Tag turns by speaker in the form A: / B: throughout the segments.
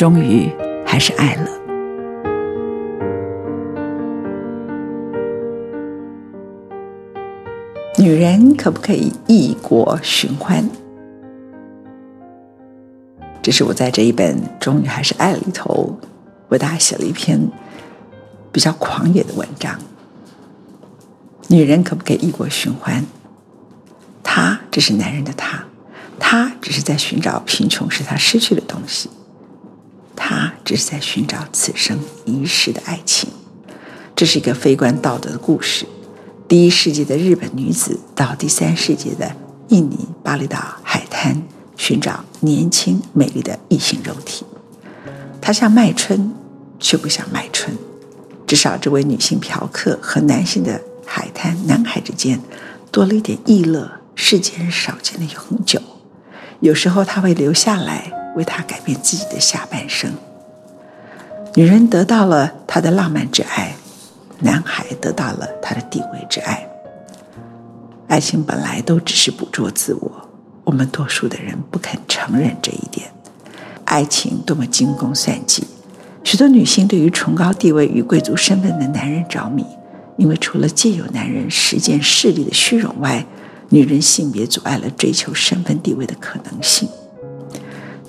A: 终于还是爱了。女人可不可以异国寻欢？这是我在这一本《终于还是爱》里头为大家写了一篇比较狂野的文章。女人可不可以异国寻欢？他，只是男人的他，他只是在寻找贫穷使他失去的东西。只是在寻找此生一世的爱情，这是一个非关道德的故事。第一世纪的日本女子到第三世纪的印尼巴厘岛海滩寻找年轻美丽的异性肉体，她像卖春，却不像卖春。至少这位女性嫖客和男性的海滩男孩之间多了一点异乐，世间少见的永久。有时候他会留下来。为他改变自己的下半生。女人得到了他的浪漫之爱，男孩得到了他的地位之爱。爱情本来都只是捕捉自我，我们多数的人不肯承认这一点。爱情多么精工算计，许多女性对于崇高地位与贵族身份的男人着迷，因为除了借由男人实践势力的虚荣外，女人性别阻碍了追求身份地位的可能性。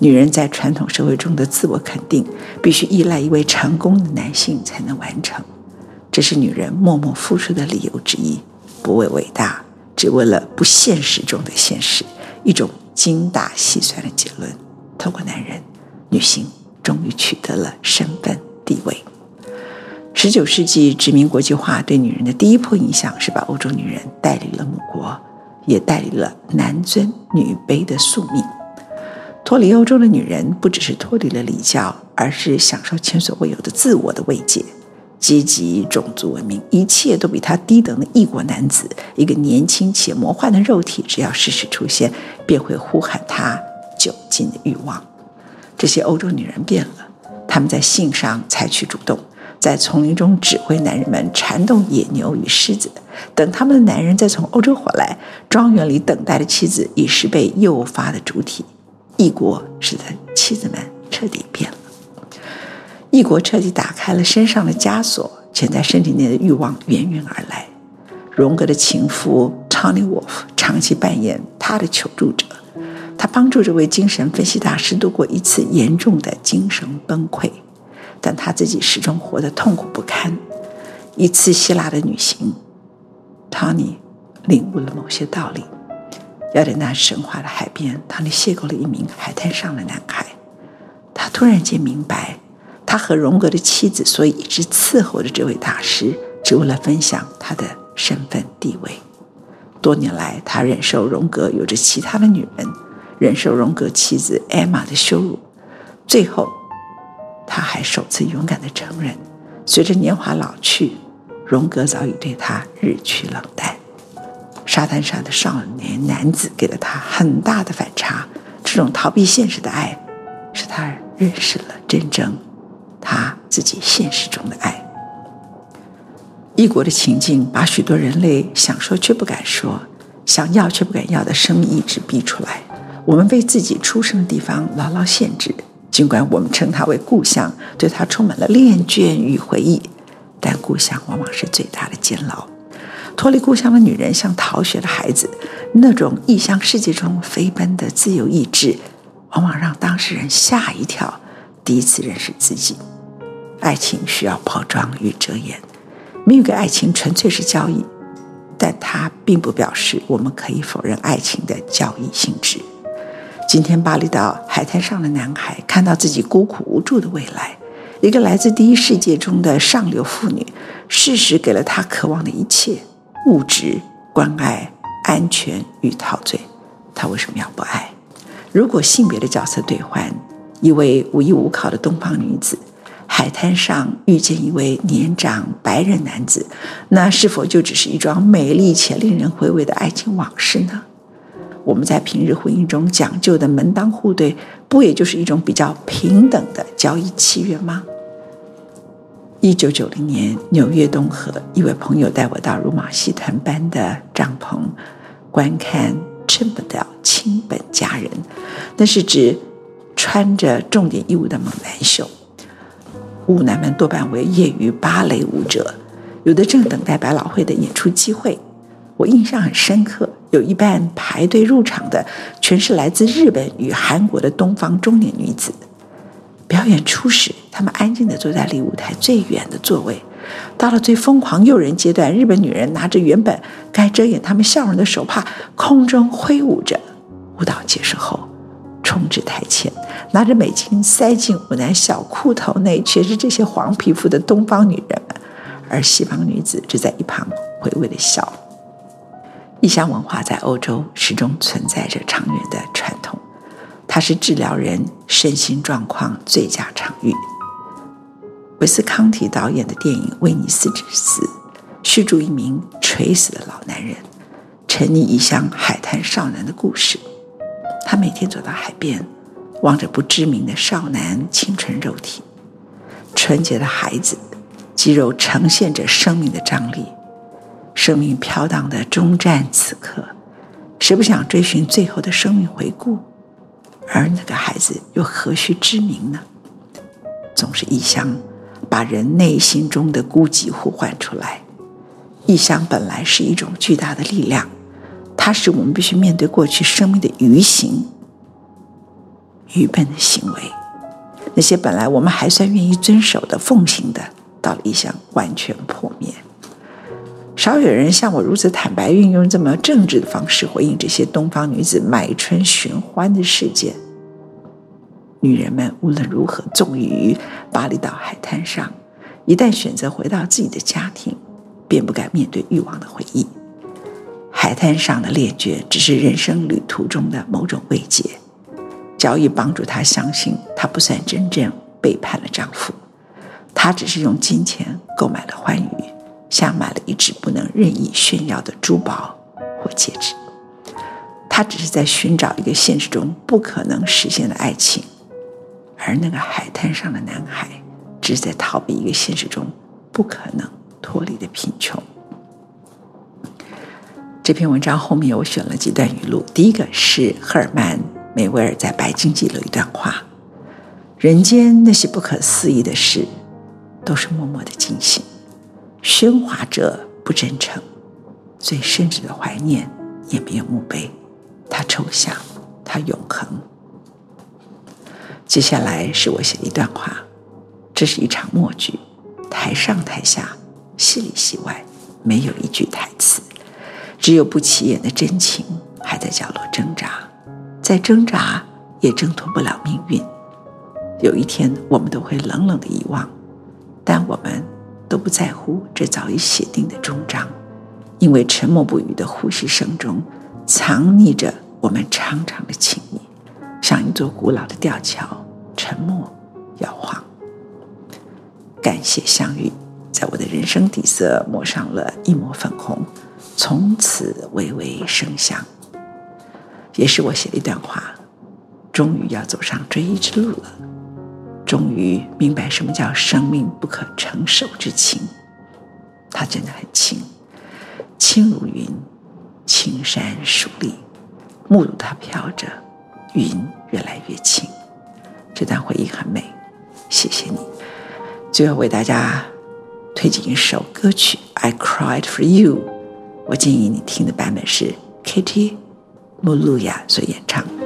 A: 女人在传统社会中的自我肯定，必须依赖一位成功的男性才能完成，这是女人默默付出的理由之一。不为伟大，只为了不现实中的现实，一种精打细算的结论。透过男人，女性终于取得了身份地位。十九世纪殖民国际化对女人的第一波影响，是把欧洲女人带离了母国，也带离了男尊女卑的宿命。脱离欧洲的女人，不只是脱离了礼教，而是享受前所未有的自我的慰藉。阶级、种族文明，一切都比她低等的异国男子，一个年轻且魔幻的肉体，只要适时出现，便会呼喊他酒精的欲望。这些欧洲女人变了，她们在性上采取主动，在丛林中指挥男人们缠斗野牛与狮子。等他们的男人再从欧洲回来，庄园里等待的妻子已是被诱发的主体。异国使得妻子们彻底变了，异国彻底打开了身上的枷锁，潜在身体内的欲望源源而来。荣格的情夫 Tony Wolf 长期扮演他的求助者，他帮助这位精神分析大师度过一次严重的精神崩溃，但他自己始终活得痛苦不堪。一次希腊的旅行，Tony 领悟了某些道理。雅典娜神话的海边，当你邂逅了一名海滩上的男孩，他突然间明白，他和荣格的妻子所以一直伺候着这位大师，只为了分享他的身份地位。多年来，他忍受荣格有着其他的女人，忍受荣格妻子艾玛的羞辱，最后，他还首次勇敢地承认，随着年华老去，荣格早已对他日趋冷淡。沙滩上的少年男子给了他很大的反差，这种逃避现实的爱，使他认识了真正他自己现实中的爱。异国的情境把许多人类想说却不敢说、想要却不敢要的生命意志逼出来。我们被自己出生的地方牢牢限制，尽管我们称它为故乡，对它充满了恋眷与回忆，但故乡往往是最大的监牢。脱离故乡的女人像逃学的孩子，那种异乡世界中飞奔的自由意志，往往让当事人吓一跳，第一次认识自己。爱情需要包装与遮掩，没有一个爱情纯粹是交易，但它并不表示我们可以否认爱情的交易性质。今天，巴厘岛海滩上的男孩看到自己孤苦无助的未来，一个来自第一世界中的上流妇女，事实给了他渴望的一切：物质、关爱、安全与陶醉。他为什么要不爱？如果性别的角色对换，一位无依无靠的东方女子，海滩上遇见一位年长白人男子，那是否就只是一桩美丽且令人回味的爱情往事呢？我们在平日婚姻中讲究的门当户对，不也就是一种比较平等的交易契约吗？一九九零年，纽约东河，一位朋友带我到如马戏团般的帐篷，观看趁不到亲本家人，那是指穿着重点衣物的猛男秀。舞男们多半为业余芭蕾舞者，有的正等待百老汇的演出机会。我印象很深刻，有一半排队入场的全是来自日本与韩国的东方中年女子。表演初始，他们安静地坐在离舞台最远的座位。到了最疯狂诱人阶段，日本女人拿着原本该遮掩她们笑容的手帕，空中挥舞着。舞蹈结束后，冲至台前，拿着美金塞进舞男小裤头内，却是这些黄皮肤的东方女人们，而西方女子只在一旁回味的笑。异乡文化在欧洲始终存在着长远的传统，它是治疗人身心状况最佳场域。维斯康提导演的电影《威尼斯之死》，叙述一名垂死的老男人沉溺异乡海滩少男的故事。他每天走到海边，望着不知名的少男清纯肉体，纯洁的孩子，肌肉呈现着生命的张力。生命飘荡的终战此刻，谁不想追寻最后的生命回顾？而那个孩子又何须知名呢？总是异乡，把人内心中的孤寂呼唤出来。异乡本来是一种巨大的力量，它使我们必须面对过去生命的愚行、愚笨的行为。那些本来我们还算愿意遵守的、奉行的，到了异乡完全破灭。少有人像我如此坦白，运用这么正直的方式回应这些东方女子买春寻欢的事件。女人们无论如何纵欲于巴厘岛海滩上，一旦选择回到自己的家庭，便不敢面对欲望的回忆。海滩上的恋绝只是人生旅途中的某种慰藉，交易帮助她相信她不算真正背叛了丈夫，她只是用金钱购买了欢愉。像买了一只不能任意炫耀的珠宝或戒指，他只是在寻找一个现实中不可能实现的爱情，而那个海滩上的男孩只是在逃避一个现实中不可能脱离的贫穷。这篇文章后面我选了几段语录，第一个是赫尔曼·梅维尔在《白鲸记》的一段话：“人间那些不可思议的事，都是默默的进行。”喧哗者不真诚，最深挚的怀念也没有墓碑，它抽象，它永恒。接下来是我写的一段话，这是一场默剧，台上台下，戏里戏外，没有一句台词，只有不起眼的真情还在角落挣扎，再挣扎也挣脱不了命运。有一天，我们都会冷冷的遗忘，但我们。都不在乎这早已写定的终章，因为沉默不语的呼吸声中，藏匿着我们长长的情谊，像一座古老的吊桥，沉默摇晃。感谢相遇，在我的人生底色抹上了一抹粉红，从此微微生香。也是我写的一段话，终于要走上追忆之路了。终于明白什么叫生命不可承受之轻，它真的很轻，轻如云，青山矗立，目睹它飘着，云越来越轻。这段回忆很美，谢谢你。最后为大家推荐一首歌曲《I Cried for You》，我建议你听的版本是 Katie Muluya 所演唱的。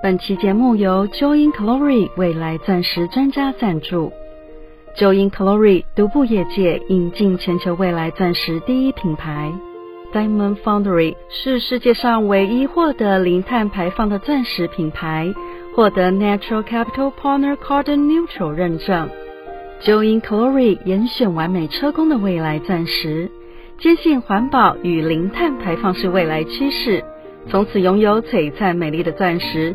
B: 本期节目由 Join Glory 未来钻石专家赞助。Join Glory 独步业界，引进全球未来钻石第一品牌。Diamond Foundry 是世界上唯一获得零碳排放的钻石品牌，获得 Natural Capital Partner Carbon Neutral 认证。Join Glory 严选完美车工的未来钻石，坚信环保与零碳排放是未来趋势，从此拥有璀璨美丽的钻石。